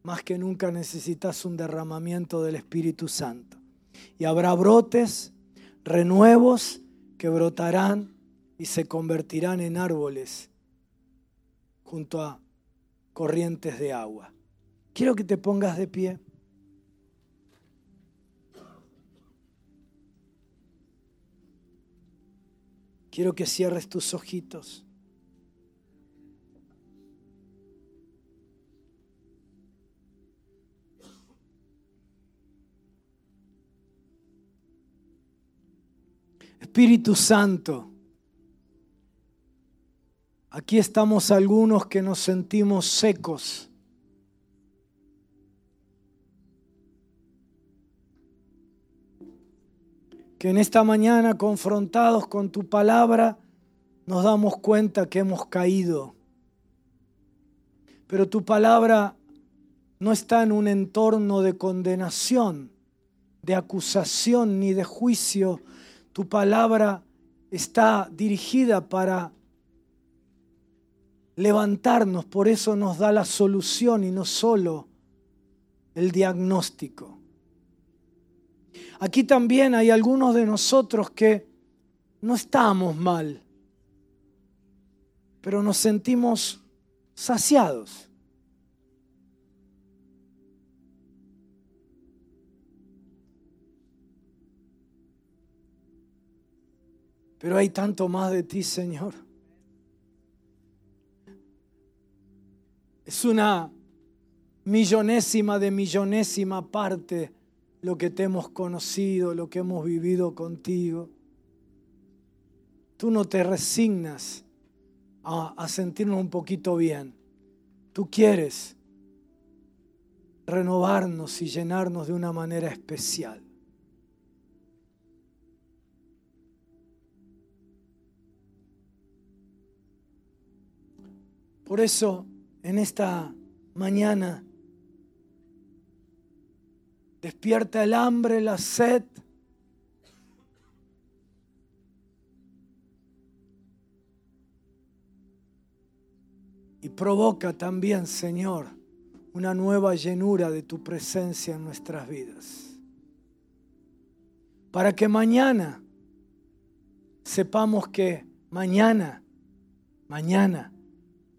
más que nunca necesitas un derramamiento del Espíritu Santo. Y habrá brotes, renuevos que brotarán y se convertirán en árboles junto a corrientes de agua. Quiero que te pongas de pie. Quiero que cierres tus ojitos. Espíritu Santo. Aquí estamos algunos que nos sentimos secos. Que en esta mañana, confrontados con tu palabra, nos damos cuenta que hemos caído. Pero tu palabra no está en un entorno de condenación, de acusación ni de juicio. Tu palabra está dirigida para levantarnos, por eso nos da la solución y no solo el diagnóstico. Aquí también hay algunos de nosotros que no estamos mal, pero nos sentimos saciados. Pero hay tanto más de ti, Señor. Es una millonésima de millonésima parte lo que te hemos conocido, lo que hemos vivido contigo. Tú no te resignas a, sentirnos un poquito bien. Tú quieres renovarnos y llenarnos de una manera especial. Por eso, en esta mañana, despierta el hambre, la sed. Y provoca también, Señor, una nueva llenura de tu presencia en nuestras vidas. Para que mañana sepamos que mañana, mañana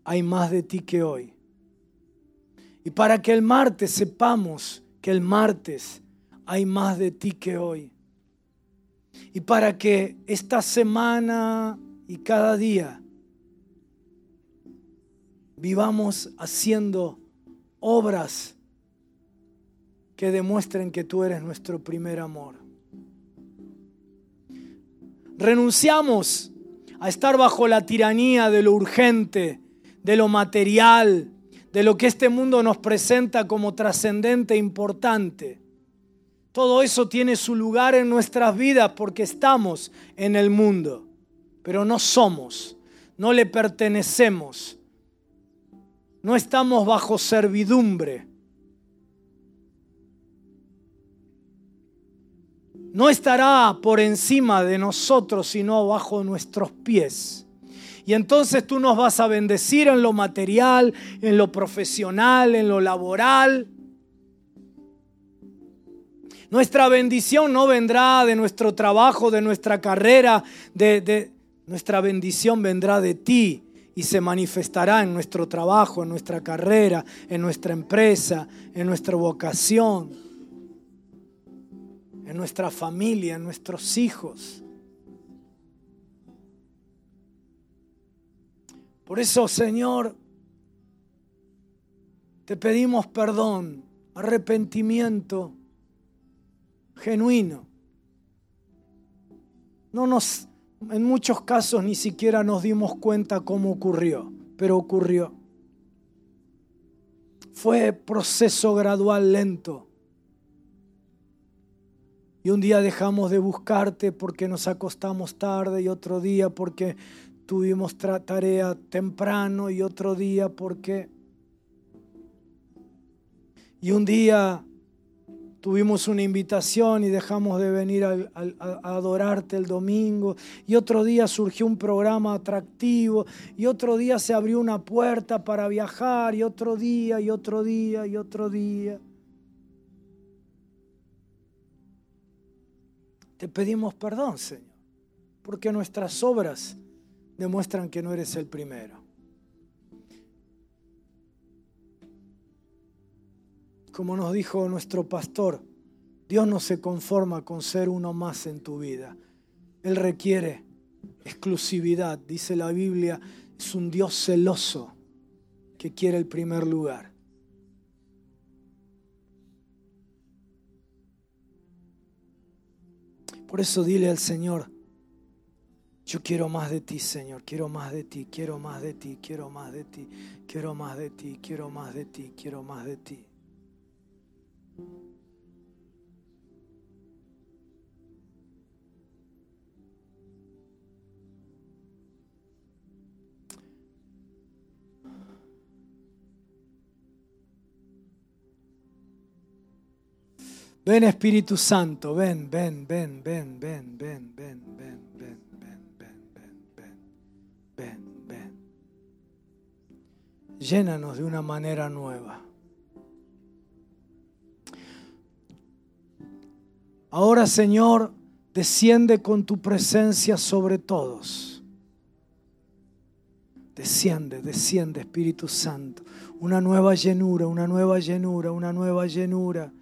hay más de ti que hoy. Y para que el martes sepamos que el martes hay más de ti que hoy. Y para que esta semana y cada día vivamos haciendo obras que demuestren que tú eres nuestro primer amor. Renunciamos a estar bajo la tiranía de lo urgente, de lo material, de lo que este mundo nos presenta como trascendente e importante. Todo eso tiene su lugar en nuestras vidas porque estamos en el mundo, pero no somos, no le pertenecemos, no estamos bajo servidumbre. No estará por encima de nosotros, sino bajo nuestros pies. Y entonces tú nos vas a bendecir en lo material, en lo profesional, en lo laboral. Nuestra bendición no vendrá de nuestro trabajo, de nuestra carrera, de, nuestra bendición vendrá de ti y se manifestará en nuestro trabajo, en nuestra carrera, en nuestra empresa, en nuestra vocación, en nuestra familia, en nuestros hijos. Por eso, Señor, te pedimos perdón, arrepentimiento genuino. No nos, en muchos casos ni siquiera nos dimos cuenta cómo ocurrió, pero ocurrió. Fue proceso gradual lento. Y un día dejamos de buscarte porque nos acostamos tarde y otro día porque tuvimos tarea temprano y otro día porque... Y un día tuvimos una invitación y dejamos de venir a, adorarte el domingo. Y otro día surgió un programa atractivo. Y otro día se abrió una puerta para viajar. Y otro día, y otro día, y otro día. Te pedimos perdón, Señor, porque nuestras obras demuestran que no eres el primero. Como nos dijo nuestro pastor, Dios no se conforma con ser uno más en tu vida. Él requiere exclusividad. Dice la Biblia, es un Dios celoso que quiere el primer lugar. Por eso dile al Señor, yo quiero más de ti, Señor. Quiero más de ti, quiero más de ti, quiero más de ti, quiero más de ti, quiero más de ti, quiero más de ti. Ven Espíritu Santo, ven, ven, ven, ven, ven, ven, ven, ven, ven. Llénanos de una manera nueva. Ahora, Señor, desciende con tu presencia sobre todos. Desciende, desciende, Espíritu Santo. Una nueva llenura, una nueva llenura, una nueva llenura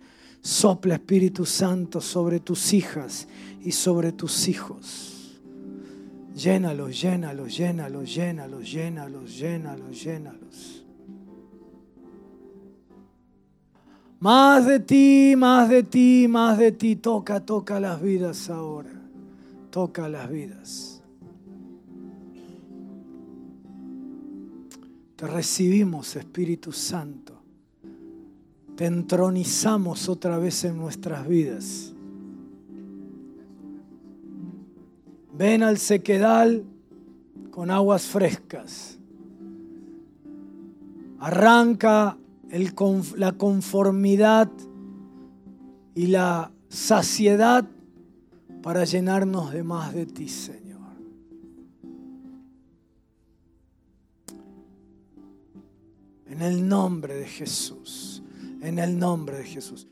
Sopla Espíritu Santo sobre tus hijas y sobre tus hijos. Llénalos, llénalos, llénalos, llénalos, llénalos, llénalos, llénalos. Más de ti, más de ti, más de ti. Toca, toca las vidas ahora. Toca las vidas. Te recibimos, Espíritu Santo te entronizamos otra vez en nuestras vidas. Ven al sequedal con aguas frescas. Arranca la conformidad y la saciedad para llenarnos de más de ti, Señor. En el nombre de Jesús en el nombre de Jesús.